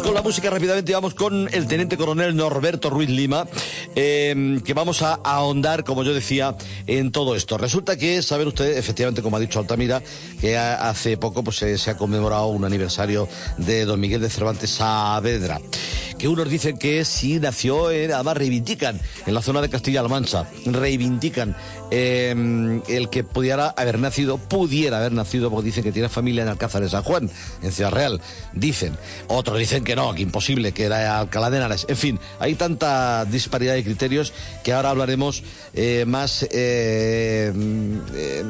Con la música rápidamente vamos con el teniente coronel Norberto Ruiz Lima, eh, que vamos a ahondar, como yo decía, en todo esto. Resulta que, saben ustedes, efectivamente, como ha dicho Altamira, que hace poco pues, se ha conmemorado un aniversario de don Miguel de Cervantes Saavedra que unos dicen que sí nació, en, además reivindican en la zona de Castilla-La Mancha, reivindican eh, el que pudiera haber nacido, pudiera haber nacido, porque dicen que tiene familia en Alcázar de San Juan, en Ciudad Real, dicen. Otros dicen que no, que imposible, que era Alcalá de Henares. En fin, hay tanta disparidad de criterios que ahora hablaremos eh, más, eh,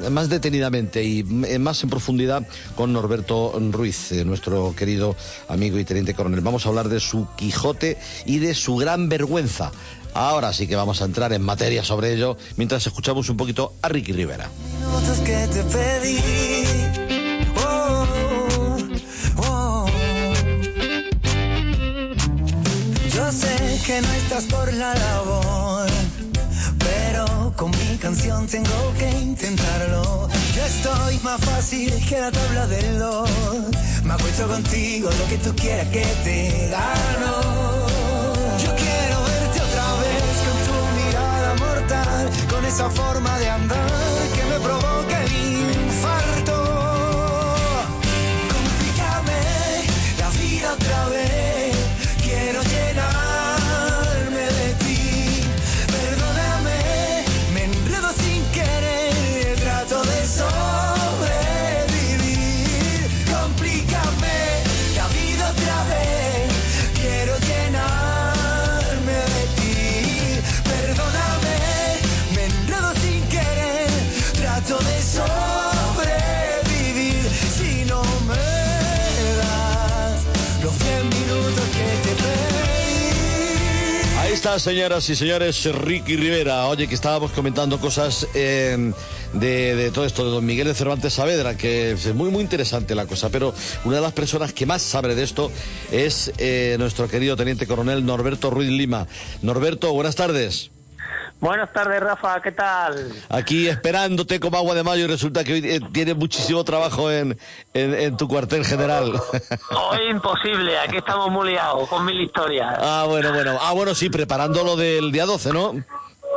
más detenidamente y más en profundidad con Norberto Ruiz, nuestro querido amigo y teniente coronel. Vamos a hablar de su Quijote y de su gran vergüenza. Ahora sí que vamos a entrar en materia sobre ello mientras escuchamos un poquito a Ricky Rivera. Oh, oh. Yo sé que no estás por la labor, pero con mi canción tengo que intentarlo. Yo estoy más fácil que la tabla del dos. Me acuesto contigo lo que tú quieras que te gano. Esa forma de andar que me provoca Ahí está, señoras y señores, Ricky Rivera. Oye, que estábamos comentando cosas eh, de, todo esto de don Miguel de Cervantes Saavedra, que es muy, muy interesante la cosa. Pero una de las personas que más sabe de esto es eh, nuestro querido teniente coronel Norberto Ruiz Lima. Norberto, buenas tardes. Buenas tardes, Rafa, ¿qué tal? Aquí esperándote como agua de mayo y resulta que hoy eh, tienes muchísimo trabajo en, en, en tu cuartel general. Hoy imposible, aquí estamos muy liados con mil historias. ah, bueno, bueno. Ah, bueno, sí, preparando lo del día 12, ¿no?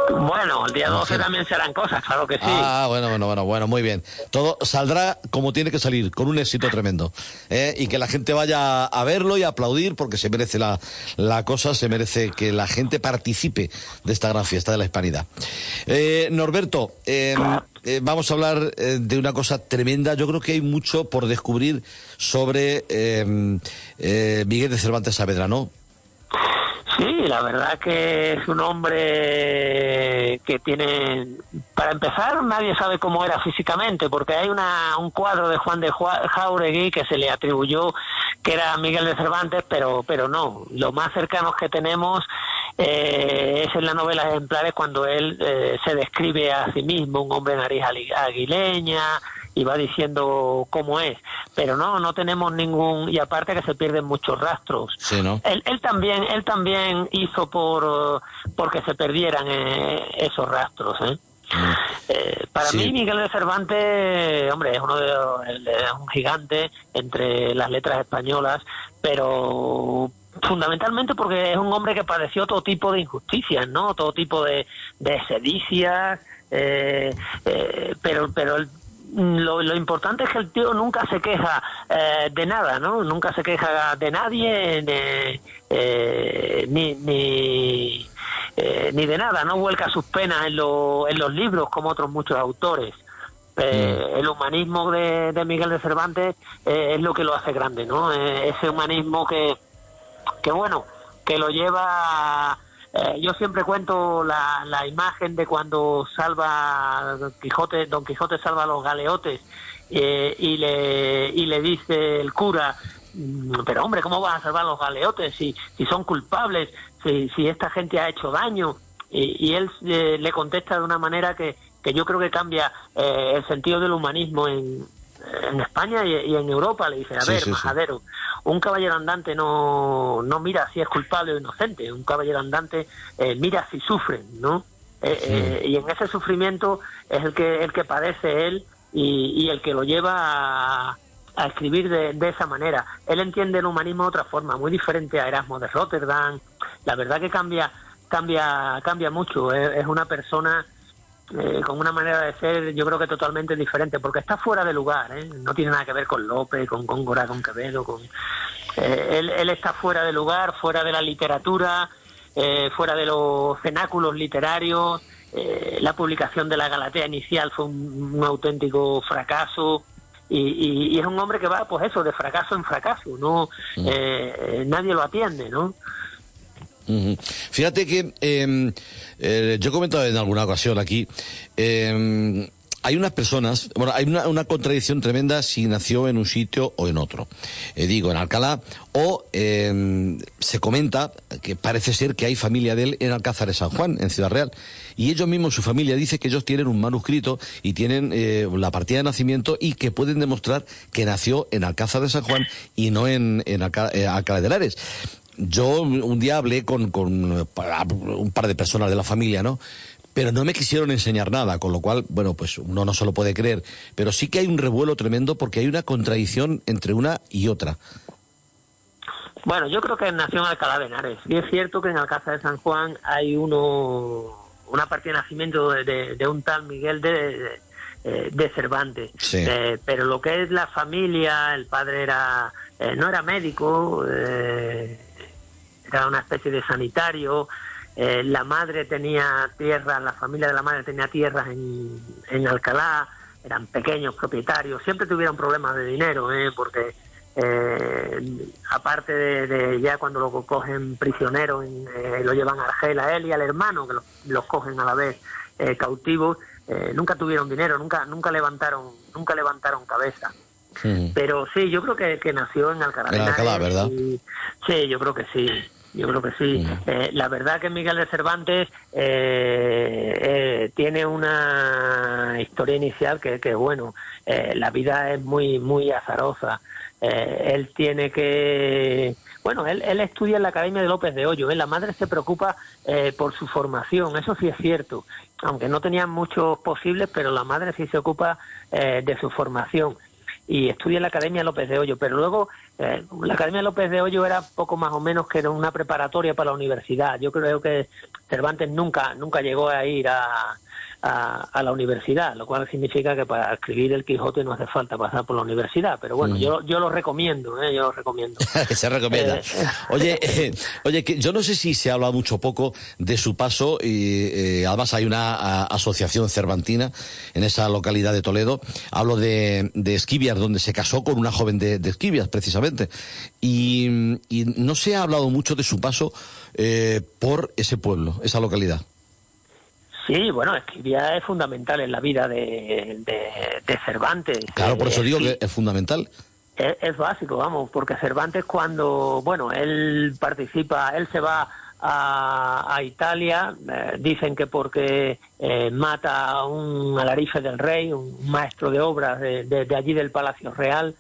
Bueno, el día 12 también serán cosas, claro que sí. Ah, bueno, bueno, bueno, bueno, muy bien. Todo saldrá como tiene que salir, con un éxito tremendo. ¿eh? Y que la gente vaya a verlo y a aplaudir porque se merece la, la cosa, se merece que la gente participe de esta gran fiesta de la hispanidad. Eh, Norberto, eh, eh, vamos a hablar eh, de una cosa tremenda. Yo creo que hay mucho por descubrir sobre eh, eh, Miguel de Cervantes Saavedra, ¿no? Sí, la verdad que es un hombre que tiene, para empezar, nadie sabe cómo era físicamente, porque hay una, un cuadro de Juan de Jauregui que se le atribuyó que era Miguel de Cervantes, pero, pero no. Lo más cercanos que tenemos eh, es en la novela Ejemplares cuando él eh, se describe a sí mismo, un hombre nariz aguileña, y va diciendo cómo es. Pero no, no tenemos ningún, y aparte que se pierden muchos rastros. Sí, ¿no? Él, él también, él también hizo por eh, porque se perdieran eh, esos rastros, ¿eh? Eh, para Sí. mí Miguel de Cervantes, hombre, es uno de es un gigante entre las letras españolas, pero fundamentalmente porque es un hombre que padeció todo tipo de injusticias, ¿no? Todo tipo de, de sedicias, eh, eh, pero pero él lo, lo importante es que el tío nunca se queja eh, de nada, ¿no? Nunca se queja de nadie, de, eh, ni, ni, eh, ni de nada, no vuelca sus penas en, lo- en los libros como otros muchos autores. Eh, El humanismo de, de Miguel de Cervantes eh, es lo que lo hace grande, ¿no? Ese humanismo que, que bueno, que lo lleva... eh, yo siempre cuento la, la imagen de cuando salva Don Quijote, Don Quijote salva a los galeotes eh, y le y le dice el cura mm, pero hombre, ¿cómo vas a salvar los galeotes si, si son culpables, si, si esta gente ha hecho daño? Y, él eh, le contesta de una manera que, que yo creo que cambia eh, el sentido del humanismo en, en España y, en Europa. Le dice, a ver, majadero, un caballero andante no, no mira si es culpable o inocente, un caballero andante eh, mira si sufren, ¿no? y en ese sufrimiento es el que, el que padece él y, el que lo lleva a, escribir de, esa manera. Él entiende el humanismo de otra forma, muy diferente a Erasmo de Rotterdam. La verdad que cambia, cambia, cambia mucho. Es, una persona eh, con una manera de ser, yo creo que totalmente diferente, porque está fuera de lugar. ¿eh? No tiene nada que ver con López, con Góngora, con Quevedo. Con, eh, él, él, está fuera de lugar, fuera de la literatura, fuera de los cenáculos literarios. Eh, la publicación de la Galatea inicial fue un, auténtico fracaso. Y, es un hombre que va, pues eso, de fracaso en fracaso, no mm. eh, nadie lo atiende, ¿no? Fíjate que em, eh, yo he comentado en alguna ocasión aquí, eh, hay unas personas, bueno, hay una, contradicción tremenda si nació en un sitio o en otro. Eh, digo, en Alcalá, o em, se comenta que parece ser que hay familia de él en Alcázar de San Juan, en Ciudad Real. Y ellos mismos, su familia, dice que ellos tienen un manuscrito y tienen eh, la partida de nacimiento y que pueden demostrar que nació en Alcázar de San Juan y no en, eh, Alcalá de Henares yo un día hablé con, con, un par de personas de la familia, ¿no? pero no me quisieron enseñar nada, con lo cual, bueno, pues uno no se lo puede creer, pero sí que hay un revuelo tremendo porque hay una contradicción entre una y otra. Bueno, yo creo que nació en Alcalá de Henares. Y es cierto que en Alcázar de San Juan hay uno una partida de nacimiento de, un tal Miguel de, de, Cervantes. Eh, pero lo que es la familia, el padre era eh, no era médico, eh, era una especie de sanitario, eh, la madre tenía tierras, la familia de la madre tenía tierras en, en Alcalá, eran pequeños propietarios, siempre tuvieron problemas de dinero, ¿eh? porque eh, aparte de, ya cuando lo cogen prisionero, eh, lo llevan a Argel a él y al hermano, que los, cogen a la vez cautivos, nunca tuvieron dinero, nunca nunca levantaron nunca levantaron cabeza. Pero sí, yo creo que, nació en Alcalá. En Alcalá, ¿verdad? sí, yo creo que sí. Yo creo que sí. Eh, la verdad que Miguel de Cervantes eh, eh, tiene una historia inicial que, que bueno, la vida es muy, muy azarosa. él tiene que... Bueno, él, él estudia en la Academia de López de Hoyo. La madre se preocupa por su formación, eso sí es cierto. Aunque no tenían muchos posibles, pero la madre sí se ocupa de su formación y estudia en la Academia López de Hoyo, pero luego eh, la Academia López de Hoyo era poco más o menos que era una preparatoria para la universidad. Yo creo que Cervantes nunca nunca llegó a ir a, a, la universidad, lo cual significa que para escribir el Quijote no hace falta pasar por la universidad, pero bueno, mm. yo, yo lo recomiendo, ¿eh? yo lo recomiendo. se recomienda. Eh, oye, eh, oye, que yo no sé si se habla mucho poco de su paso y además hay una asociación cervantina en esa localidad de Toledo. Hablo de, de Esquivias, donde se casó con una joven de, de Esquivias, precisamente. Y, y, no se ha hablado mucho de su paso por ese pueblo, esa localidad. Sí, bueno, Esquivia es fundamental en la vida de, de, Cervantes. Claro, por eso digo que es fundamental. Es, básico, vamos, porque Cervantes cuando, bueno, él participa, él se va a, Italia, eh, dicen que porque eh, mata a un alarife del rey, un maestro de obras de, de allí del Palacio Real,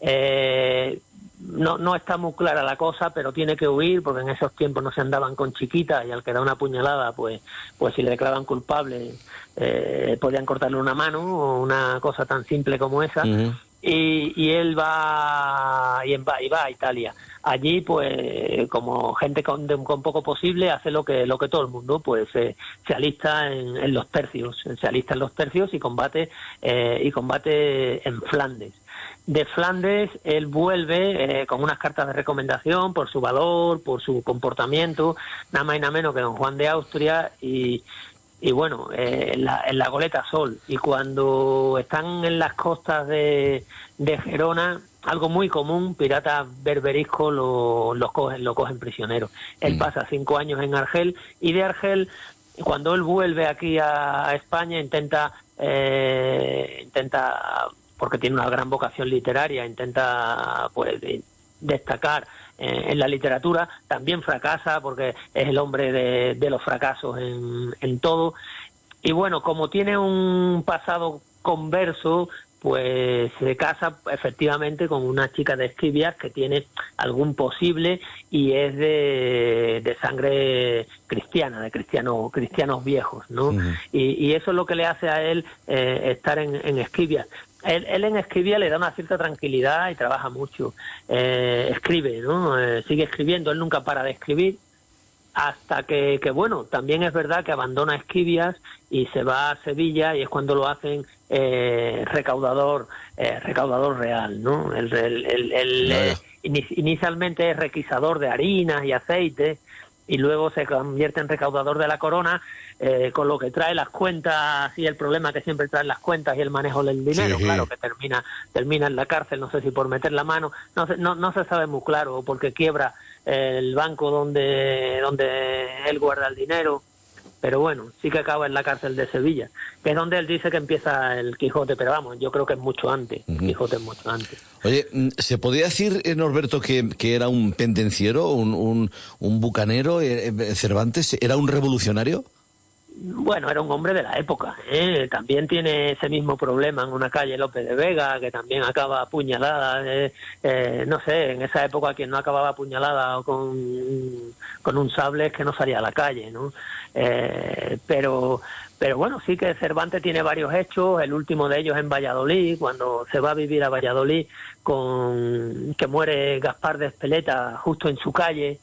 eh, no, no está muy clara la cosa, pero tiene que huir porque en esos tiempos no se andaban con chiquitas y al que da una puñalada, pues, pues si le declaraban culpable, eh, podían cortarle una mano o una cosa tan simple como esa. y, y, él va y, va y va a Italia. Allí, pues, como gente con, con poco posible, hace lo que lo que todo el mundo, pues, se alista en, los tercios, se alista en los tercios y combate eh, y combate en Flandes de Flandes, él vuelve eh, con unas cartas de recomendación por su valor, por su comportamiento, nada más y nada menos que don Juan de Austria y, y bueno, eh, en, la, goleta Sol. Y cuando están en las costas de, de Gerona, algo muy común, piratas berberiscos lo, los cogen, lo cogen prisionero. Él mm. pasa cinco años en Argel y de Argel, cuando él vuelve aquí a, España, intenta, eh, intenta porque tiene una gran vocación literaria, intenta pues destacar eh, en la literatura, también fracasa porque es el hombre de, de los fracasos en, en todo. Y bueno, como tiene un pasado converso, pues se casa efectivamente con una chica de Esquivias que tiene algún posible y es de, de sangre cristiana, de cristianos cristianos viejos, ¿no? y, y, eso es lo que le hace a él eh, estar en, en Esquivias. Él, él, en Esquivia le da una cierta tranquilidad y trabaja mucho. Eh, escribe, ¿no? Eh, sigue escribiendo, él nunca para de escribir hasta que, que, bueno, también es verdad que abandona Esquivias y se va a Sevilla y es cuando lo hacen eh, recaudador eh, recaudador real, ¿no? El, el, el, el eh, inicialmente es requisador de harinas y aceite y luego se convierte en recaudador de la corona, eh, con lo que trae las cuentas y el problema que siempre traen las cuentas y el manejo del dinero, sí. claro, que termina termina en la cárcel, no sé si por meter la mano, no se, no, no se sabe muy claro, porque quiebra el banco donde, donde él guarda el dinero, pero bueno, sí que acaba en la cárcel de Sevilla, que es donde él dice que empieza el Quijote, pero vamos, yo creo que es mucho antes, uh -huh. Quijote es mucho antes. Oye, ¿se podría decir, Norberto, que, que era un pendenciero, un, un, un bucanero, eh, Cervantes, era un revolucionario? Bueno, era un hombre de la época. ¿eh? También tiene ese mismo problema en una calle López de Vega, que también acaba apuñalada. Eh, eh, no sé, en esa época quien no acababa apuñalada con, con un sable es que no salía a la calle, ¿no? Eh, pero, pero bueno, sí que Cervantes tiene varios hechos. El último de ellos en Valladolid, cuando se va a vivir a Valladolid, con que muere Gaspar de Espeleta justo en su calle.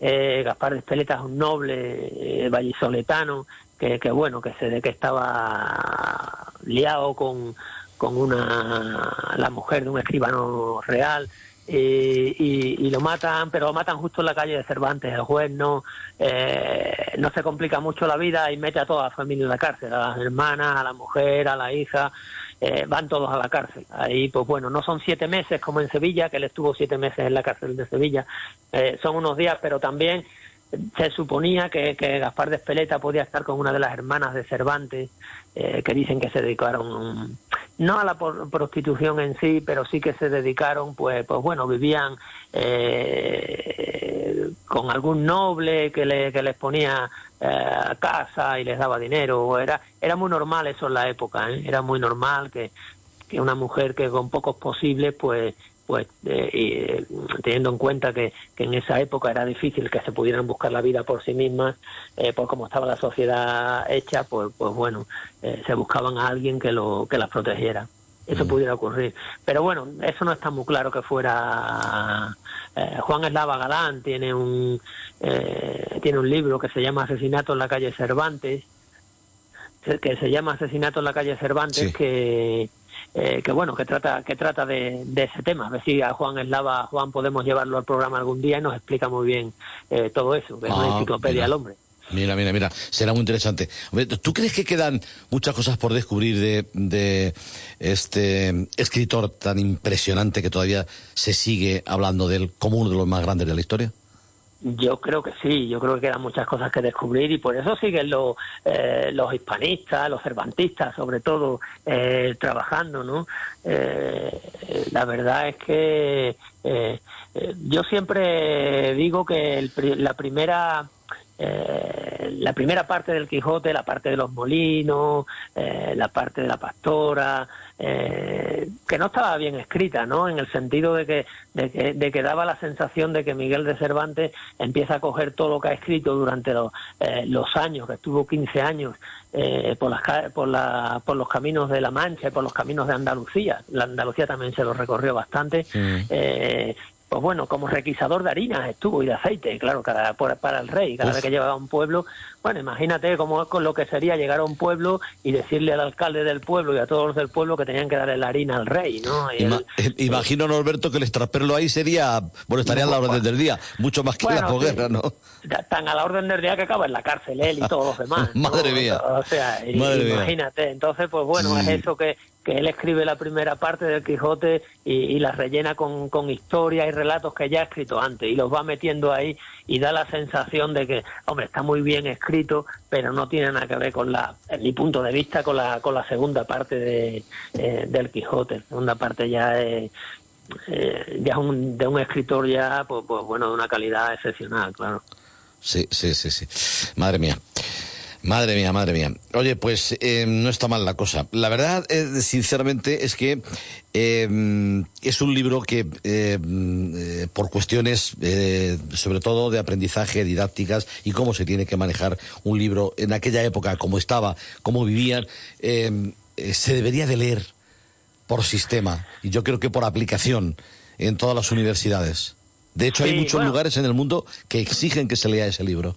Eh, Gaspar de Espeleta es un noble eh, vallisoletano que, que bueno, que se de que estaba liado con, con una la mujer de un escribano real y, y, y, lo matan, pero lo matan justo en la calle de Cervantes. El juez no, eh, no se complica mucho la vida y mete a toda la familia en la cárcel, a las hermanas, a la mujer, a la hija, eh, van todos a la cárcel. Ahí, pues bueno, no son siete meses como en Sevilla, que él estuvo siete meses en la cárcel de Sevilla, eh, son unos días, pero también se suponía que, que, Gaspar de Espeleta podía estar con una de las hermanas de Cervantes, eh, que dicen que se dedicaron no a la prostitución en sí, pero sí que se dedicaron, pues, pues bueno, vivían eh, con algún noble que, le, que les ponía eh, casa y les daba dinero. Era, era muy normal eso en la época, ¿eh? era muy normal que, que una mujer que con pocos posibles, pues pues eh, eh, teniendo en cuenta que, que, en esa época era difícil que se pudieran buscar la vida por sí mismas, eh, por cómo estaba la sociedad hecha, pues, pues bueno, eh, se buscaban a alguien que, lo, que las protegiera. Eso mm. pudiera ocurrir. Pero bueno, eso no está muy claro que fuera. Eh, Juan Eslava Galán tiene un, eh, tiene un libro que se llama Asesinato en la calle Cervantes, que se llama Asesinato en la calle Cervantes, sí. que eh, que bueno, que trata, que trata de, de, ese tema. A ver si a Juan Eslava, Juan podemos llevarlo al programa algún día y nos explica muy bien eh, todo eso, que ah, es una enciclopedia al hombre. Mira, mira, mira, será muy interesante. ¿Tú crees que quedan muchas cosas por descubrir de, de este escritor tan impresionante que todavía se sigue hablando de él como uno de los más grandes de la historia? Yo creo que sí, yo creo que quedan muchas cosas que descubrir y por eso siguen los, eh, los hispanistas, los cervantistas sobre todo, eh, trabajando, ¿no? Eh, la verdad es que eh, yo siempre digo que el, la primera eh, la primera parte del Quijote, la parte de los molinos, eh, la parte de la pastora, eh, que no estaba bien escrita, ¿no? En el sentido de que, de que, de que daba la sensación de que Miguel de Cervantes empieza a coger todo lo que ha escrito durante los, eh, los años, que estuvo 15 años eh, por, las, por, la, por los caminos de La Mancha y por los caminos de Andalucía. La Andalucía también se lo recorrió bastante. Sí. Pues bueno, como requisador de harinas estuvo y de aceite, claro, cada, para el rey, cada Uf. vez que llegaba a un pueblo, bueno, imagínate cómo con lo que sería llegar a un pueblo y decirle al alcalde del pueblo y a todos los del pueblo que tenían que darle la harina al rey, ¿no? Ima el, imagino, Norberto, que el extraperlo ahí sería, bueno, estaría no, a la orden del día, mucho más que bueno, la posguerra, sí, ¿no? Tan a la orden del día que acaba en la cárcel él y todos los demás. Madre mía. O sea, Madre imagínate, mía. entonces, pues bueno, es eso que, que él escribe la primera parte del Quijote y, y la rellena con, con historias y relatos que ya ha escrito antes y los va metiendo ahí y da la sensación de que, hombre, está muy bien escrito, pero no tiene nada que ver con la, en mi punto de vista, con la, con la segunda parte de, eh, del Quijote. Segunda parte ya es, eh, ya un, de un escritor ya, pues, pues bueno, de una calidad excepcional, claro. Sí, sí, sí, sí. Madre mía. Madre mía, madre mía. Oye, pues eh, no está mal la cosa. La verdad, eh, sinceramente, es que eh, es un libro que, por cuestiones, sobre todo de aprendizaje, didácticas y cómo se tiene que manejar un libro en aquella época, cómo estaba, cómo vivían, se debería de leer por sistema y yo creo que por aplicación en todas las universidades. De hecho, hay muchos lugares en el mundo que exigen que se lea ese libro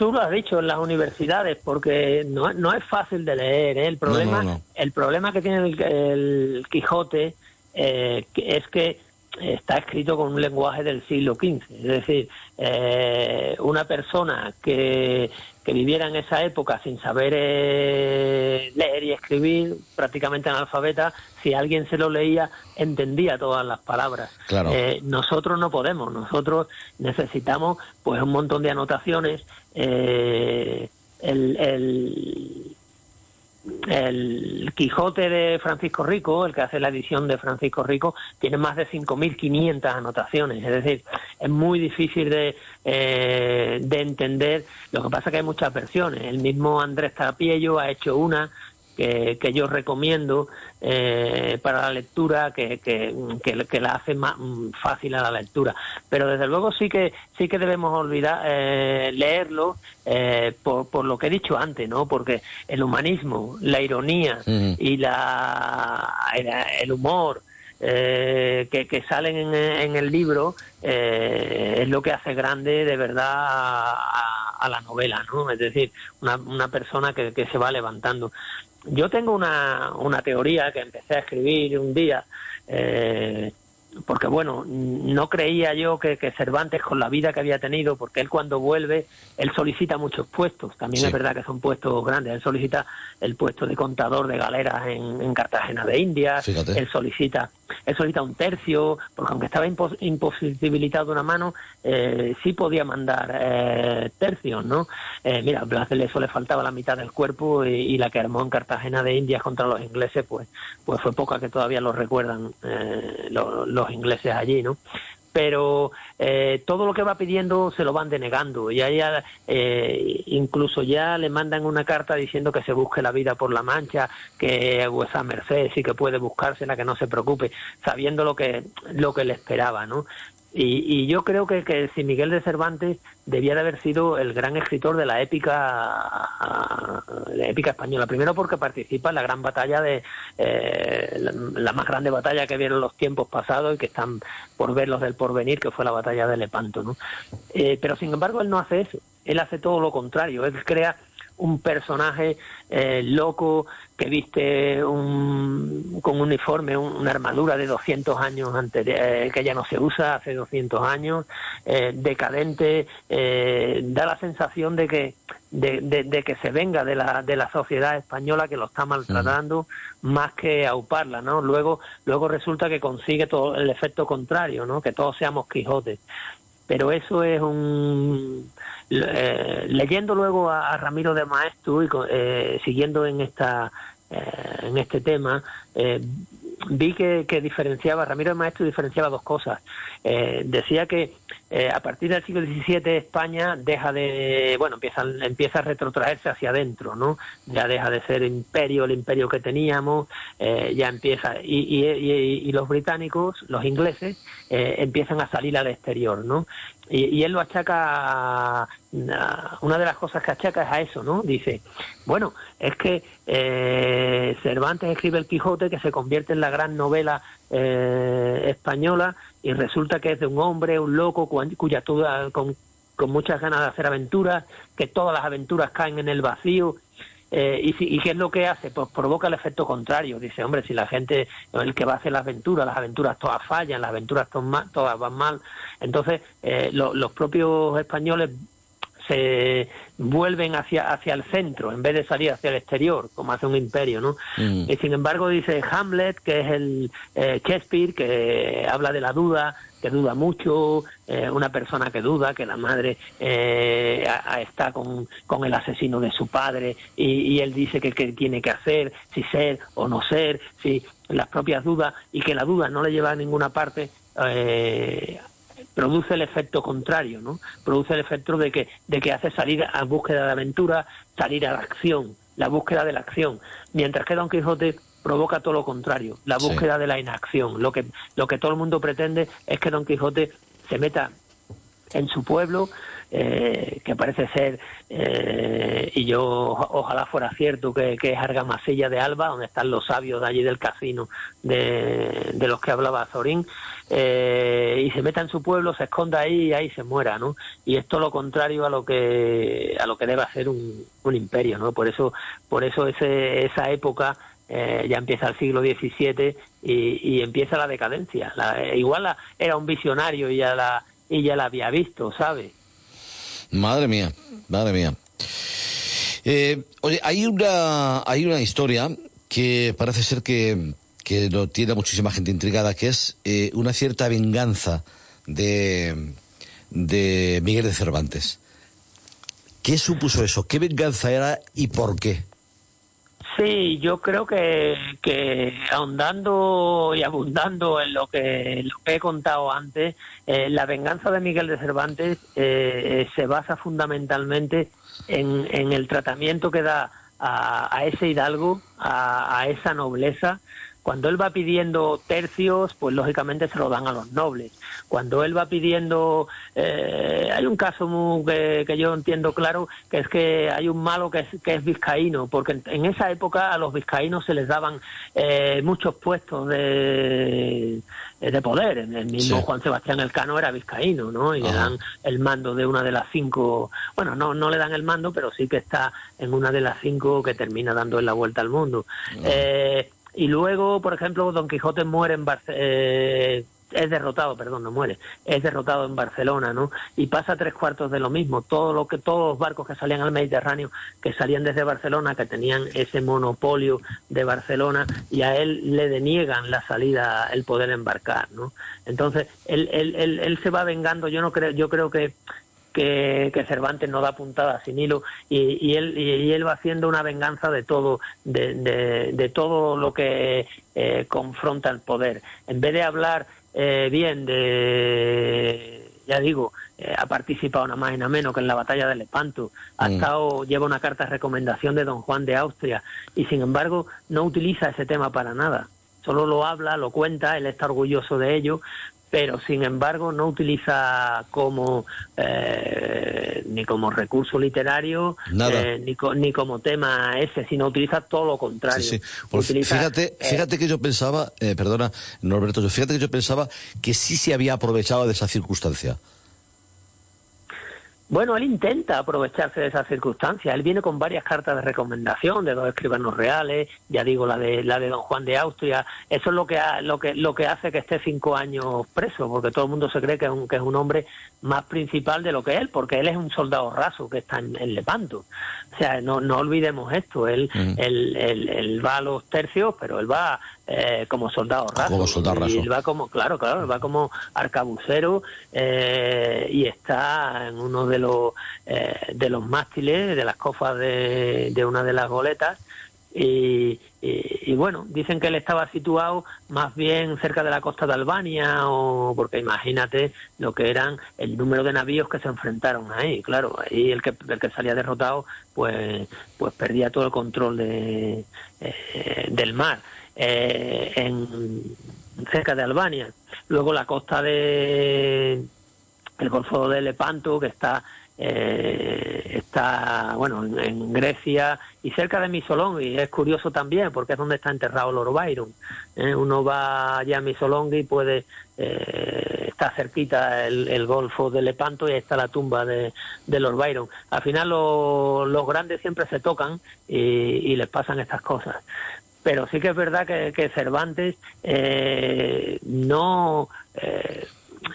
tú lo has dicho en las universidades porque no, no es fácil de leer ¿eh? el problema el problema que tiene el, Quijote eh, es que está escrito con un lenguaje del siglo XV es decir eh, una persona que que viviera en esa época sin saber eh, leer y escribir, prácticamente analfabeta, si alguien se lo leía, entendía todas las palabras. Eh, nosotros no podemos, nosotros necesitamos pues un montón de anotaciones. Eh, el, el, el Quijote de Francisco Rico, el que hace la edición de Francisco Rico, tiene más de 5.500 anotaciones. Es decir, es muy difícil de, eh, de entender. Lo que pasa es que hay muchas versiones. El mismo Andrés Tapiello ha hecho una que, yo recomiendo eh, para la lectura, que, que, que, la hace más mm, fácil a la lectura. Pero desde luego sí que sí que debemos olvidar eh, leerlo eh, por, por lo que he dicho antes, ¿no? Porque el humanismo, la ironía y la el, humor eh, que, que, salen en, en el libro eh, es lo que hace grande de verdad a, a, la novela, ¿no? Es decir, una, una persona que, que se va levantando yo tengo una, una teoría que empecé a escribir un día, eh, porque bueno, no creía yo que, Cervantes con la vida que había tenido, porque él cuando vuelve, él solicita muchos puestos, también es verdad que son puestos grandes, él solicita el puesto de contador de galeras en, Cartagena de Indias, él solicita él solicita un tercio, porque aunque estaba imposibilitado una mano, eh, sí podía mandar eh, tercios, ¿no? Eh, mira, a Leso le faltaba la mitad del cuerpo y, la que armó en Cartagena de Indias contra los ingleses, pues, pues fue poca que todavía lo recuerdan eh, los ingleses allí, ¿no? Pero eh, todo lo que va pidiendo se lo van denegando. Y ya eh, incluso ya le mandan una carta diciendo que se busque la vida por la mancha, que vuesa merced sí que puede buscársela, que no se preocupe, sabiendo lo que, lo que le esperaba, ¿no? Y, yo creo que, que, si Miguel de Cervantes debía de haber sido el gran escritor de la épica, la épica española. Primero porque participa en la gran batalla de eh, la, más grande batalla que vieron los tiempos pasados y que están por ver los del porvenir, que fue la batalla de Lepanto. ¿no? Eh, pero sin embargo él no hace eso. Él hace todo lo contrario. Él crea un personaje eh, loco que viste un, con un uniforme, una armadura de 200 años antes, eh, que ya no se usa hace 200 años, eh, decadente, da la sensación de que de, que se venga de la, de la sociedad española que lo está maltratando más que auparla, ¿no? Luego luego resulta que consigue todo el efecto contrario, ¿no? Que todos seamos Quijotes pero eso es un eh, leyendo luego a, Ramiro de Maestro y eh, siguiendo en esta eh, en este tema vi que, que, diferenciaba Ramiro de Maestro diferenciaba dos cosas. Decía que a partir del siglo XVII España deja de bueno empieza empieza a retrotraerse hacia adentro no ya deja de ser imperio el imperio que teníamos ya empieza y, y, los británicos los ingleses empiezan a salir al exterior no y, él lo achaca, una de las cosas que achaca es a eso, ¿no? Dice, bueno, es que eh, Cervantes escribe el Quijote que se convierte en la gran novela eh, española y resulta que es de un hombre, un loco, cuya con, con muchas ganas de hacer aventuras, que todas las aventuras caen en el vacío eh, y, y, qué es lo que hace? Pues provoca el efecto contrario. Dice, hombre, si la gente, el que va a hacer las aventuras, las aventuras todas fallan, las aventuras todas, van mal. Entonces, eh, los propios españoles se vuelven hacia, hacia el centro en vez de salir hacia el exterior, como hace un imperio, ¿no? Mm. Y sin embargo dice Hamlet, que es el eh, Shakespeare, que habla de la duda, que duda mucho, eh, una persona que duda, que la madre eh, está con, con, el asesino de su padre y, él dice que, que, tiene que hacer, si ser o no ser, si las propias dudas y que la duda no le lleva a ninguna parte eh, produce el efecto contrario, ¿no? Produce el efecto de que, de que hace salir a búsqueda de aventura, salir a la acción, la búsqueda de la acción, mientras que Don Quijote provoca todo lo contrario, la búsqueda de la inacción. Lo que, lo que todo el mundo pretende es que Don Quijote se meta en su pueblo, eh, que parece ser, eh, y yo ojalá fuera cierto, que, es Argamasilla de Alba, donde están los sabios de allí del casino de, los que hablaba Zorín, eh, y se meta en su pueblo, se esconda ahí y ahí se muera, ¿no? Y esto lo contrario a lo que a lo que debe hacer un, un imperio, ¿no? Por eso, por eso ese, esa época eh, ya empieza el siglo XVII y, empieza la decadencia. La, igual la, era un visionario y ya la y ya la había visto, ¿sabe? Madre mía, madre mía. Eh, oye, hay una, hay una historia que parece ser que, que lo tiene muchísima gente intrigada, que es eh, una cierta venganza de, de Miguel de Cervantes. ¿Qué supuso eso? ¿Qué venganza era y por qué? Sí, yo creo que, que ahondando y abundando en lo que, lo que he contado antes, eh, la venganza de Miguel de Cervantes eh, se basa fundamentalmente en, el tratamiento que da a, ese hidalgo, a, esa nobleza. Cuando él va pidiendo tercios, pues lógicamente se lo dan a los nobles. Cuando él va pidiendo, eh, hay un caso muy, que, que, yo entiendo claro, que es que hay un malo que es, que es vizcaíno, porque en, en esa época a los vizcaínos se les daban eh, muchos puestos de, de poder. El mismo sí. Juan Sebastián Elcano era vizcaíno, ¿no? Y Ajá. le dan el mando de una de las cinco, bueno, no, no le dan el mando, pero sí que está en una de las cinco que termina dando la vuelta al mundo. Eh, y luego, por ejemplo, Don Quijote muere en Barcelona. Eh, es derrotado, perdón, no muere, es derrotado en Barcelona, ¿no? Y pasa tres cuartos de lo mismo. Todo lo que todos los barcos que salían al Mediterráneo, que salían desde Barcelona, que tenían ese monopolio de Barcelona, y a él le deniegan la salida, el poder embarcar, ¿no? Entonces él, él, él, él se va vengando. Yo no creo, yo creo que que, que, Cervantes no da puntada sin hilo y, y él y, él va haciendo una venganza de todo de, de, de todo lo que eh, confronta el poder en vez de hablar eh, bien de ya digo eh, ha participado nada más y nada menos que en la batalla de Lepanto ha mm. estado lleva una carta de recomendación de don Juan de Austria y sin embargo no utiliza ese tema para nada solo lo habla, lo cuenta, él está orgulloso de ello, pero sin embargo no utiliza como eh, ni como recurso literario eh, ni, co ni, como tema ese, sino utiliza todo lo contrario. Sí, sí. Pues utiliza, fíjate, eh, fíjate que yo pensaba, eh, perdona, Norberto, fíjate que yo pensaba que sí se había aprovechado de esa circunstancia. Bueno, él intenta aprovecharse de esa circunstancia. Él viene con varias cartas de recomendación de dos escribanos reales, ya digo la de la de Don Juan de Austria. Eso es lo que ha, lo que lo que hace que esté cinco años preso, porque todo el mundo se cree que es un que es un hombre más principal de lo que él, porque él es un soldado raso que está en, en Lepanto. O sea, no no olvidemos esto. Él él, él, él, va a los tercios, pero él va eh, como soldado raso. Como soldado raso. Y él va como, claro, claro, él va como arcabucero eh, y está en uno de los eh, de los mástiles de las cofas de, de una de las goletas y, y, y, bueno, dicen que él estaba situado más bien cerca de la costa de Albania, o porque imagínate lo que eran el número de navíos que se enfrentaron ahí, claro, ahí el que, el que salía derrotado, pues, pues perdía todo el control de, eh, del mar. Eh, en cerca de Albania. Luego la costa de el Golfo de Lepanto, que está eh, está bueno en, Grecia y cerca de Misolonghi es curioso también porque es donde está enterrado Lord Byron ¿eh? uno va allá a Misolonghi y puede eh, está cerquita el, Golfo de Lepanto y ahí está la tumba de, de Lord Byron al final lo, los grandes siempre se tocan y, les pasan estas cosas pero sí que es verdad que, que Cervantes eh, no eh,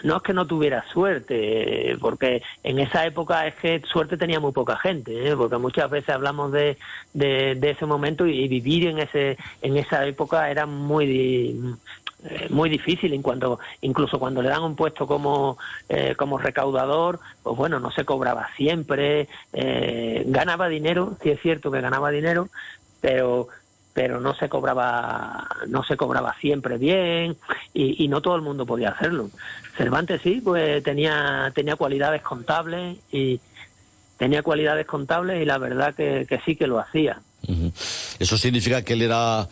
no es que no tuviera suerte, porque en esa época es que suerte tenía muy poca gente, ¿eh? porque muchas veces hablamos de, de, de, ese momento y, vivir en ese en esa época era muy eh, muy difícil en cuanto incluso cuando le dan un puesto como eh, como recaudador pues bueno no se cobraba siempre eh, ganaba dinero sí es cierto que ganaba dinero pero pero no se cobraba no se cobraba siempre bien y, y no todo el mundo podía hacerlo Cervantes sí pues tenía tenía cualidades contables y tenía cualidades contables y la verdad que, que sí que lo hacía. ¿Eso significa que él era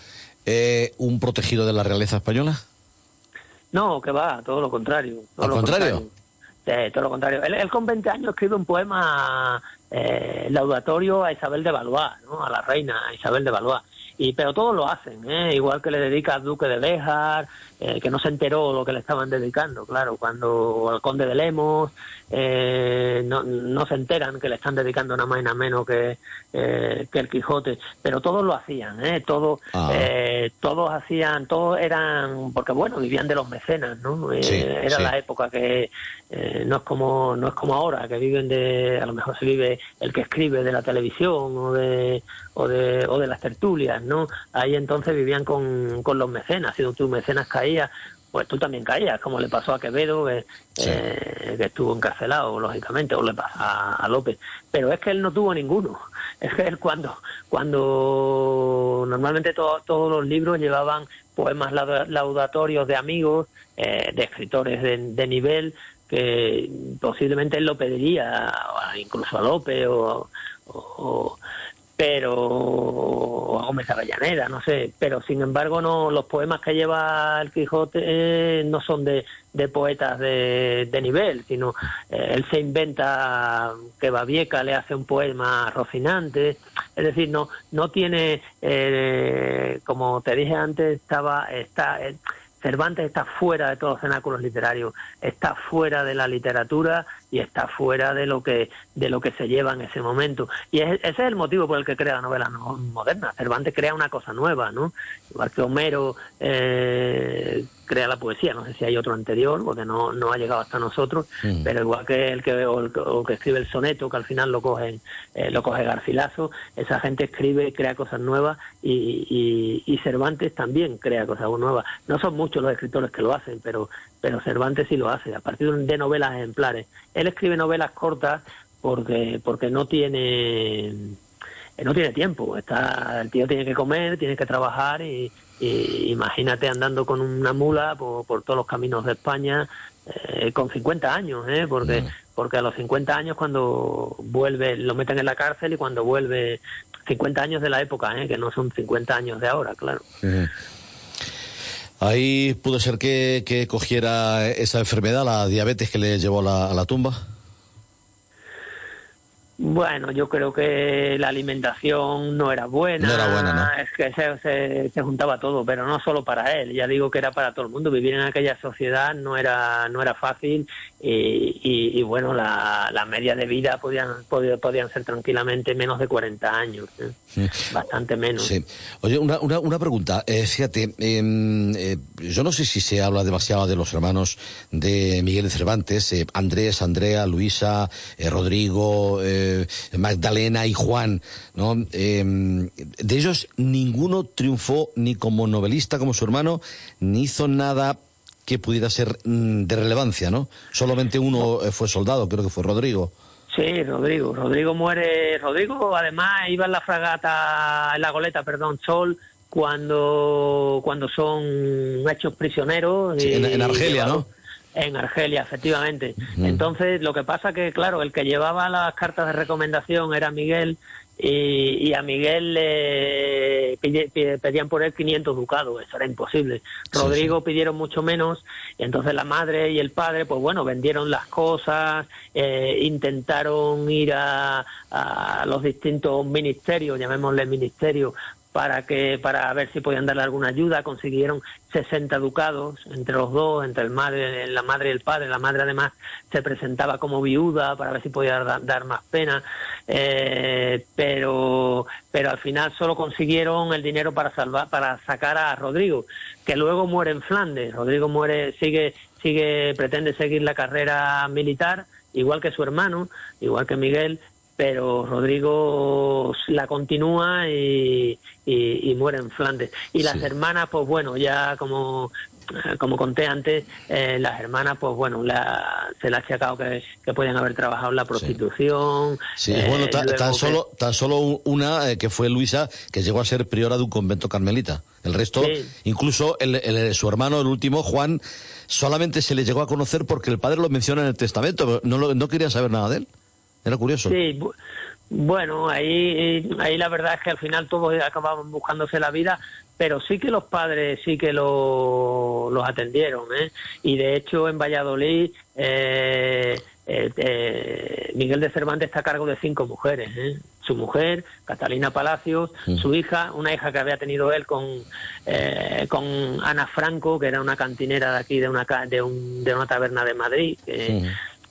eh, un protegido de la realeza española? No, que va, todo lo contrario. Todo ¿Al lo contrario? Sí, todo lo contrario. Él, él con 20 años escribe un poema eh, laudatorio a Isabel de Valois, ¿no? a la reina Isabel de Valois. Y, pero todos lo hacen, ¿eh? igual que le dedica al duque de Béjar, eh, que no se enteró lo que le estaban dedicando, claro, cuando al conde de Lemos, eh, no, no se enteran que le están dedicando nada más y nada menos que, eh, que el Quijote, pero todos lo hacían, ¿eh? todos, Ah. eh, todos hacían, todos eran, porque bueno, vivían de los mecenas, ¿no? Eh, Sí, era sí. la época que no es como no es como ahora, que viven de, a lo mejor se vive el que escribe de la televisión o de o de, o de las tertulias, ¿no? Ahí entonces vivían con, con los mecenas, si tu mecenas caía, pues tú también caías, como le pasó a Quevedo, que, Sí. eh, que estuvo encarcelado, lógicamente, o le pasa a López. Pero es que él no tuvo ninguno. Es que él cuando, cuando normalmente to- todos los libros llevaban poemas lauda- laudatorios de amigos, eh, de escritores de, de nivel, que posiblemente él lo pediría, incluso a López o, o- pero a Gómez Avellaneda, no sé, pero sin embargo no los poemas que lleva el Quijote eh, no son de, de poetas de, de nivel, sino eh, él se inventa que Babieca le hace un poema Rocinante, es decir, no no tiene eh, como te dije antes estaba está eh, Cervantes está fuera de todos los cenáculos literarios, está fuera de la literatura y está fuera de lo que de lo que se lleva en ese momento. Y es- ese es el motivo por el que crea la novela no- moderna. Cervantes crea una cosa nueva, ¿no? Igual que Homero eh, crea la poesía, no sé si hay otro anterior, porque no, no ha llegado hasta nosotros, Mm. pero igual que el que, o el, que- o que escribe el soneto, que al final lo coge, eh, lo coge Garcilaso, esa gente escribe crea cosas nuevas y, y, y Cervantes también crea cosas nuevas. No son muchos los escritores que lo hacen, pero, pero Cervantes sí lo hace, a partir de novelas ejemplares. Él escribe novelas cortas porque, porque no tiene eh, no tiene tiempo. Está, el tío tiene que comer, tiene que trabajar y, y imagínate andando con una mula por, por todos los caminos de España eh, con 50 años, ¿eh? porque, porque a los 50 años cuando vuelve, lo meten en la cárcel y cuando vuelve, 50 años de la época, ¿eh? que no son 50 años de ahora, claro. Ujú. Ahí pudo ser que, que cogiera esa enfermedad, la diabetes que le llevó la, a la tumba. Bueno, yo creo que la alimentación no era buena. No era buena, ¿no? Es que se, se, se juntaba todo, pero no solo para él. Ya digo que era para todo el mundo. Vivir en aquella sociedad no era no era fácil y, y, y bueno, la, la media de vida podían, podían podían ser tranquilamente menos de 40 años, ¿eh? Sí. bastante menos. Sí. Oye, una, una, una pregunta. Eh, fíjate, em, eh, yo no sé si se habla demasiado de los hermanos de Miguel Cervantes, eh, Andrés, Andrea, Luisa, eh, Rodrigo, eh, Magdalena y Juan, ¿no? Em, de ellos ninguno triunfó ni como novelista como su hermano, ni hizo nada que pudiera ser mm, de relevancia, ¿no? Solamente uno eh, fue soldado, creo que fue Rodrigo. Sí, Rodrigo. Rodrigo muere. Rodrigo, además, iba en la fragata, en la goleta, perdón, Sol, cuando, cuando son hechos prisioneros. Sí, y- en- en Argelia, ¿no? En Argelia, efectivamente. Ujú. Entonces, lo que pasa que, claro, el que llevaba las cartas de recomendación era Miguel y, y a Miguel le pedían por él 500 ducados, eso era imposible. Sí, Rodrigo pidieron mucho menos y entonces la madre y el padre, pues bueno, vendieron las cosas, eh, intentaron ir a, a los distintos ministerios, llamémosle ministerios, para que para ver si podían darle alguna ayuda. Consiguieron 60 ducados entre los dos entre el madre la madre y el padre. La madre además se presentaba como viuda para ver si podía da- dar más pena. Eh, pero pero al final solo consiguieron el dinero para salvar para sacar a Rodrigo que luego muere en Flandes. Rodrigo muere sigue sigue pretende seguir la carrera militar igual que su hermano igual que Miguel pero Rodrigo la continúa y, y- y muere en Flandes. Y las Sí. hermanas, pues bueno, ya como como conté antes, eh, las hermanas, pues bueno, la, se le ha achacado que, que podían haber trabajado en la prostitución. Sí, eh, bueno, ta- tan, que- solo, tan solo un- una eh, que fue Luisa, que llegó a ser priora de un convento carmelita. El resto, Sí. incluso el, el- su hermano, el último, Juan, solamente se le llegó a conocer porque el padre lo menciona en el testamento. pero No, lo- no quería saber nada de él. Era curioso. Sí, bu- bueno, ahí, ahí la verdad es que al final todos acababan buscándose la vida, pero sí que los padres sí que lo, los atendieron, ¿eh? Y de hecho en Valladolid eh, eh, eh, Miguel de Cervantes está a cargo de cinco mujeres, ¿eh? Su mujer, Catalina Palacios, su hija, una hija que había tenido él con, con Ana Franco, que era una cantinera de aquí, de una, de, un- de una taberna de Madrid,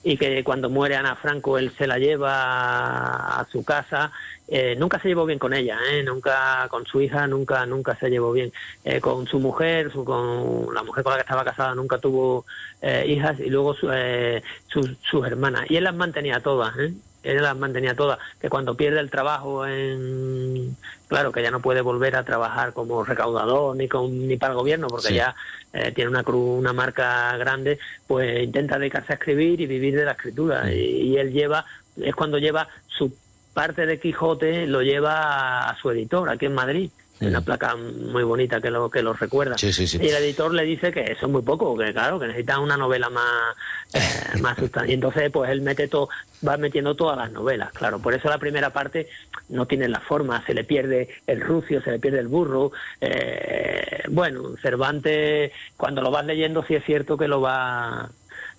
y que cuando muere Ana Franco él se la lleva a su casa. Eh, nunca se llevó bien con ella, ¿eh? nunca con su hija, nunca nunca se llevó bien. Eh, con su mujer, su, con la mujer con la que estaba casada, nunca tuvo eh, hijas y luego su- eh, sus, sus hermanas. Y él las mantenía todas, ¿eh? Él las mantenía todas. Que cuando pierde el trabajo en. Claro, que ya no puede volver a trabajar como recaudador ni, con, ni para el gobierno, porque Sí. ya eh, tiene una cruz, una marca grande, pues intenta dedicarse a escribir y vivir de la escritura. Y, y él lleva, es cuando lleva su parte de Quijote, lo lleva a su editor aquí en Madrid. Una placa muy bonita que lo que lo recuerda. Sí, sí, sí. Y el editor le dice que eso es muy poco, que claro, que necesita una novela más, eh, más sustancial. Y entonces, pues él mete todo, va metiendo todas las novelas, claro. Por eso la primera parte no tiene la forma, se le pierde el rucio, se le pierde el burro. Eh, bueno, Cervantes, cuando lo vas leyendo, sí es cierto que lo va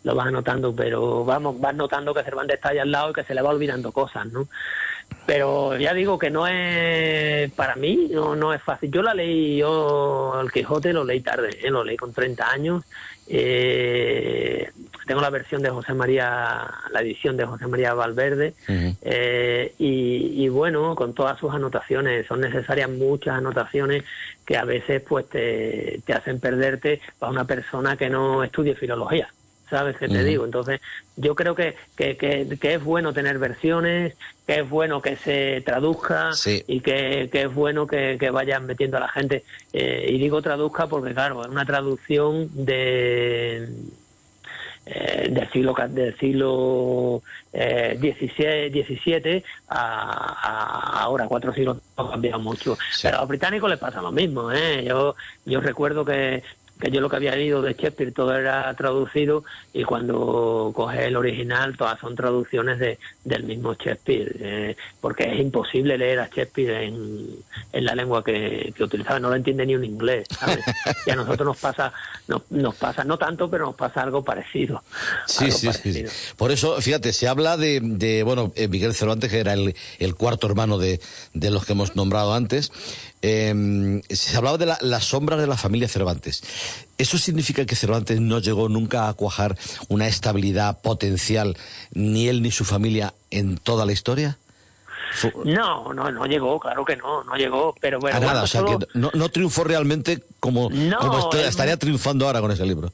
lo vas anotando, pero vamos, vas notando que Cervantes está allá al lado y que se le va olvidando cosas, ¿no? Pero ya digo que no es, para mí, no, no es fácil. Yo la leí, yo el Quijote lo leí tarde, ¿eh? lo leí con 30 años. Eh, tengo la versión de José María, la edición de José María Valverde. Eh, y, y bueno, con todas sus anotaciones, son necesarias muchas anotaciones que a veces pues te, te hacen perderte para una persona que no estudie filología. ¿Sabes qué te digo? Entonces, yo creo que, que, que, que es bueno tener versiones, que es bueno que se traduzca Sí. y que, que es bueno que, vayan metiendo a la gente. Eh, y digo traduzca porque, claro, es una traducción de eh, del siglo del siglo eh, 16, 17 a, a ahora cuatro siglos ha cambiado mucho Sí. pero a los británicos les pasa lo mismo ¿eh? yo yo recuerdo que que yo lo que había leído de Shakespeare todo era traducido y cuando coges el original todas son traducciones de, del mismo Shakespeare eh, porque es imposible leer a Shakespeare en, en la lengua que, que utilizaba no lo entiende ni un inglés ¿sabes? y a nosotros nos pasa nos, nos pasa no tanto pero nos pasa algo parecido Sí, algo sí, sí. Por eso, fíjate, se habla de, de bueno, eh, Miguel Cervantes, que era el, el cuarto hermano de, de los que hemos nombrado antes, eh, se hablaba de la, las sombras de la familia Cervantes. ¿Eso significa que Cervantes no llegó nunca a cuajar una estabilidad potencial, ni él ni su familia, en toda la historia? No no no llegó claro que no no llegó pero bueno a nada, o sea, solo- que no, no triunfó realmente como, No, como estoy- él- estaría triunfando ahora con ese libro.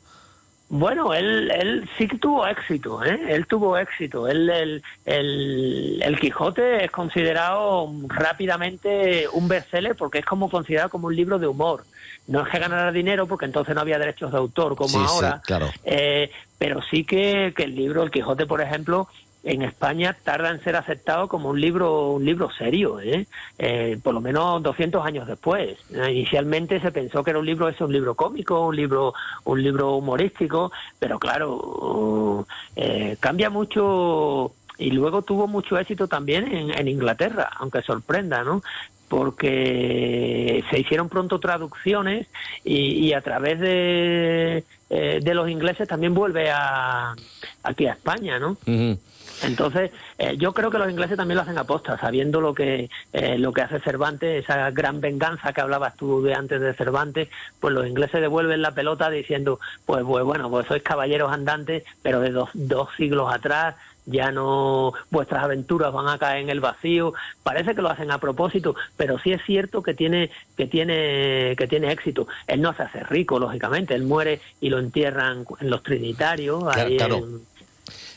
Bueno, él, él sí que tuvo éxito, ¿eh? Él tuvo éxito. Él, el, el, el Quijote es considerado rápidamente un bestseller porque es como considerado como un libro de humor. No es que ganara dinero porque entonces no había derechos de autor como Sí, sí, ahora. claro. Eh, pero sí que, que el libro, el Quijote, por ejemplo, en España tarda en ser aceptado como un libro un libro serio, ¿eh? Eh, por lo menos 200 años después. Eh, Inicialmente se pensó que era un libro eso, un libro cómico, un libro un libro humorístico, pero claro eh, cambia mucho y luego tuvo mucho éxito también en, en Inglaterra, aunque sorprenda, ¿no? porque se hicieron pronto traducciones y, y a través de, de los ingleses también vuelve a, aquí a España, ¿no? Ujú. Entonces, eh, yo creo que los ingleses también lo hacen aposta, sabiendo lo que eh, lo que hace Cervantes, esa gran venganza que hablabas tú de antes de Cervantes, pues los ingleses devuelven la pelota diciendo, pues, pues bueno, pues sois caballeros andantes, pero de dos, dos siglos atrás ya no vuestras aventuras van a caer en el vacío parece que lo hacen a propósito pero sí es cierto que tiene que tiene que tiene éxito él no se hace rico lógicamente él muere y lo entierran en los trinitarios Claro, ahí claro. en-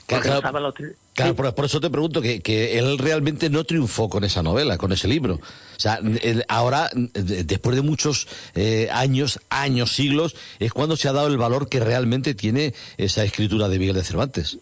Claro, por, eso te pregunto que, que, él realmente no triunfó con esa novela, con ese libro. O sea, ahora, después de muchos eh, años, años, siglos, es cuando se ha dado el valor que realmente tiene esa escritura de Miguel de Cervantes.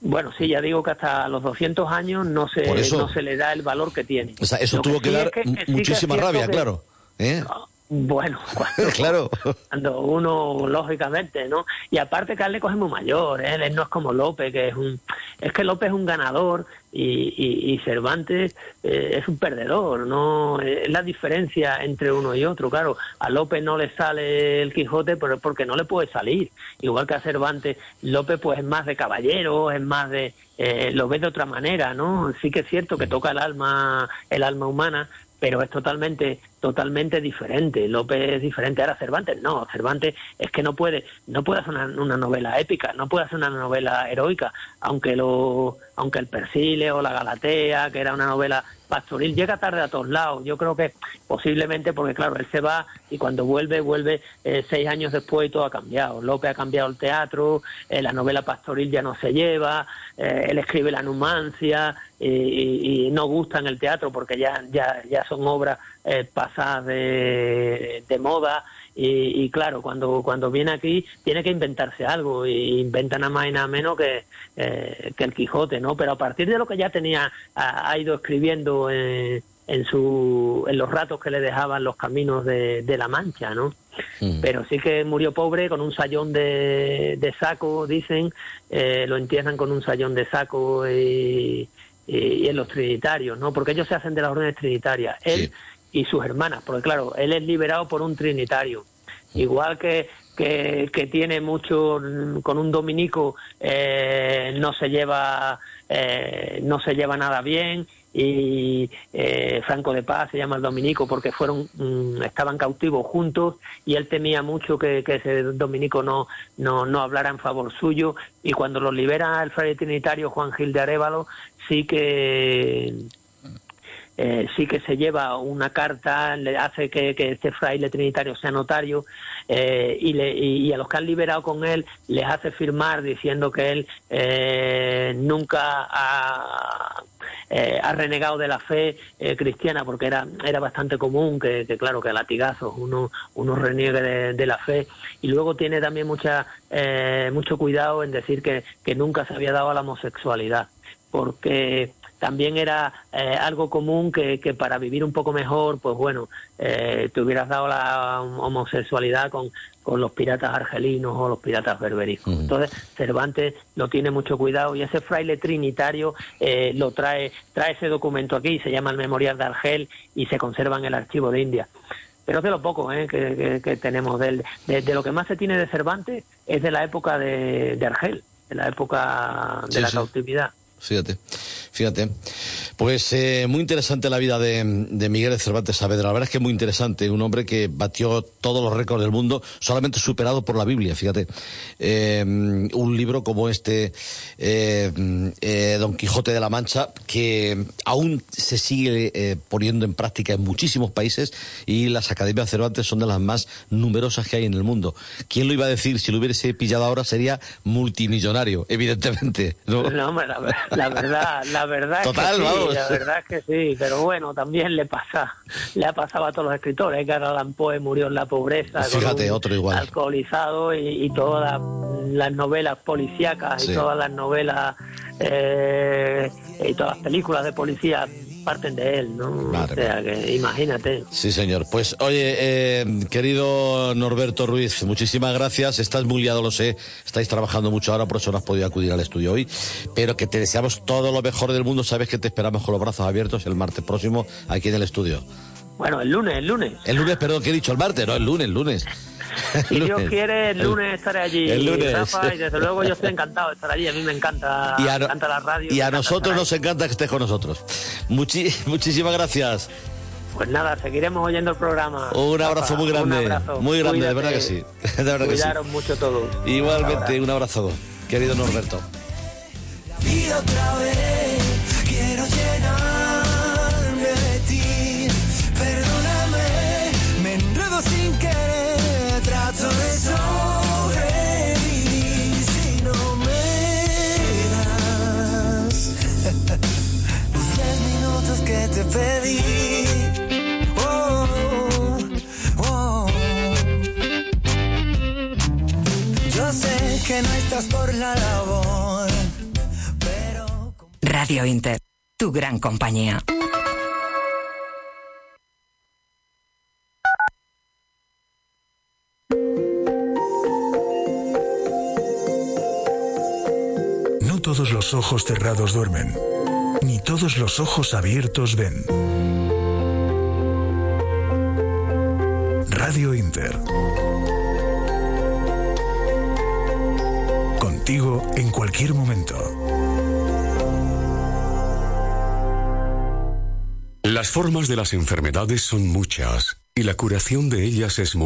Bueno, sí, ya digo que hasta los 200 años no se, no se le da el valor que tiene. O sea, eso tuvo que, dar muchísima rabia, claro. ¿eh? Bueno, cuando, claro. cuando uno, lógicamente, ¿no? Y aparte que le cogemos mayor, ¿eh? él no es como López, que es un... Es que López es un ganador y, y, Cervantes eh, es un perdedor, ¿no? Es la diferencia entre uno y otro, claro. A López no le sale el Quijote pero porque no le puede salir. Igual que a Cervantes, López pues es más de caballero, es más de... Eh, lo ve de otra manera, ¿no? Sí que es cierto que toca el alma, el alma humana, pero es totalmente totalmente diferente. López es diferente. Ahora Cervantes no, Cervantes es que no puede no puede hacer una, novela épica, no puede hacer una novela heroica, aunque lo aunque el Persile o la Galatea, que era una novela pastoril, llega tarde a todos lados. Yo creo que posiblemente porque claro, él se va y cuando vuelve vuelve eh, seis años después y todo ha cambiado. López ha cambiado el teatro, eh, la novela pastoril ya no se lleva, eh, él escribe la numancia y, no gusta en el teatro porque ya ya ya son obras eh, de, moda y, claro, cuando, cuando viene aquí tiene que inventarse algo y inventa nada más y nada menos que, eh, que el Quijote, ¿no? Pero a partir de lo que ya tenía, ha, ido escribiendo en, su, en los ratos que le dejaban los caminos de, la Mancha, ¿no? Mm. Pero sí que murió pobre con un sayón de, de saco, dicen, eh, lo entierran con un sayón de saco y, y, en los trinitarios, ¿no? Porque ellos se hacen de las órdenes trinitarias. Él y sus hermanas, porque claro, él es liberado por un trinitario. Igual que, que, tiene mucho, con un dominico eh, no se lleva eh, no se lleva nada bien y eh, Franco de Paz se llama el dominico porque fueron mm, estaban cautivos juntos y él temía mucho que, que, ese dominico no, no, no hablara en favor suyo y cuando lo libera el fraile trinitario Juan Gil de Arevalo sí que eh, sí que se lleva una carta, le hace que, este fraile trinitario sea notario eh, y, le, y, a los que han liberado con él les hace firmar diciendo que él eh, nunca ha, ha, renegado de la fe cristiana porque era, era bastante común que, claro, que a latigazos uno, uno reniegue de, la fe. Y luego tiene también mucha, mucho cuidado en decir que, que nunca se había dado a la homosexualidad porque también era eh, algo común que, que, para vivir un poco mejor, pues bueno, eh, te hubieras dado la homosexualidad con, con los piratas argelinos o los piratas berbericos. Entonces, Cervantes lo tiene mucho cuidado y ese fraile trinitario eh, lo trae, trae ese documento aquí, se llama el Memorial de Argel y se conserva en el archivo de India. Pero es de lo poco eh, que, tenemos de él. De, lo que más se tiene de Cervantes es de la época de, Argel, de la época de la cautividad. Fíjate, fíjate. Pues eh, muy interesante la vida de, Miguel de Cervantes Saavedra. La verdad es que muy interesante. Un hombre que batió todos los récords del mundo, solamente superado por la Biblia, fíjate. Eh, un libro como este, eh, Don Quijote de la Mancha, que aún se sigue poniendo en práctica en muchísimos países y las academias de Cervantes son de las más numerosas que hay en el mundo. ¿Quién lo iba a decir? Si lo hubiese pillado ahora sería multimillonario, evidentemente. No, no la verdad, la verdad es que sí, la verdad es que sí, pero bueno, también le pasa, le ha pasado a todos los escritores, que Allan Poe murió en la pobreza, Fíjate, otro igual. alcoholizado y, todas las, novelas policíacas y todas las novelas eh, y todas las películas de policía parten de él, ¿no? o sea, que imagínate. Sí, señor. Pues oye, eh, querido Norberto Ruiz, muchísimas gracias. Estás muy liado, lo sé. Estáis trabajando mucho ahora, por eso no has podido acudir al estudio hoy. Pero que te deseamos todo lo mejor del mundo. Sabes que te esperamos con los brazos abiertos el martes próximo aquí en el estudio. Bueno, el lunes, el lunes. El lunes, perdón, que he dicho el martes, no, el lunes, el lunes. Si Dios quiere, el lunes estaré allí. El lunes. y desde luego yo estoy encantado de estar allí. A mí me encanta, me encanta la radio. Y a nosotros nos encanta que estés con nosotros. muchísimas gracias. Pues nada, seguiremos oyendo el programa. Un abrazo muy grande. Un abrazo. Muy grande, de verdad que sí. De verdad que sí. mucho todos. Igualmente, un abrazo, querido Norberto. Y otra vez pedí. Oh, oh. Yo sé que no estás por la labor, pero... Radio Inter, tu gran compañía. No todos los ojos cerrados duermen, ni todos los ojos abiertos ven. Radio Inter. Contigo en cualquier momento. Las formas de las enfermedades son muchas y la curación de ellas es muy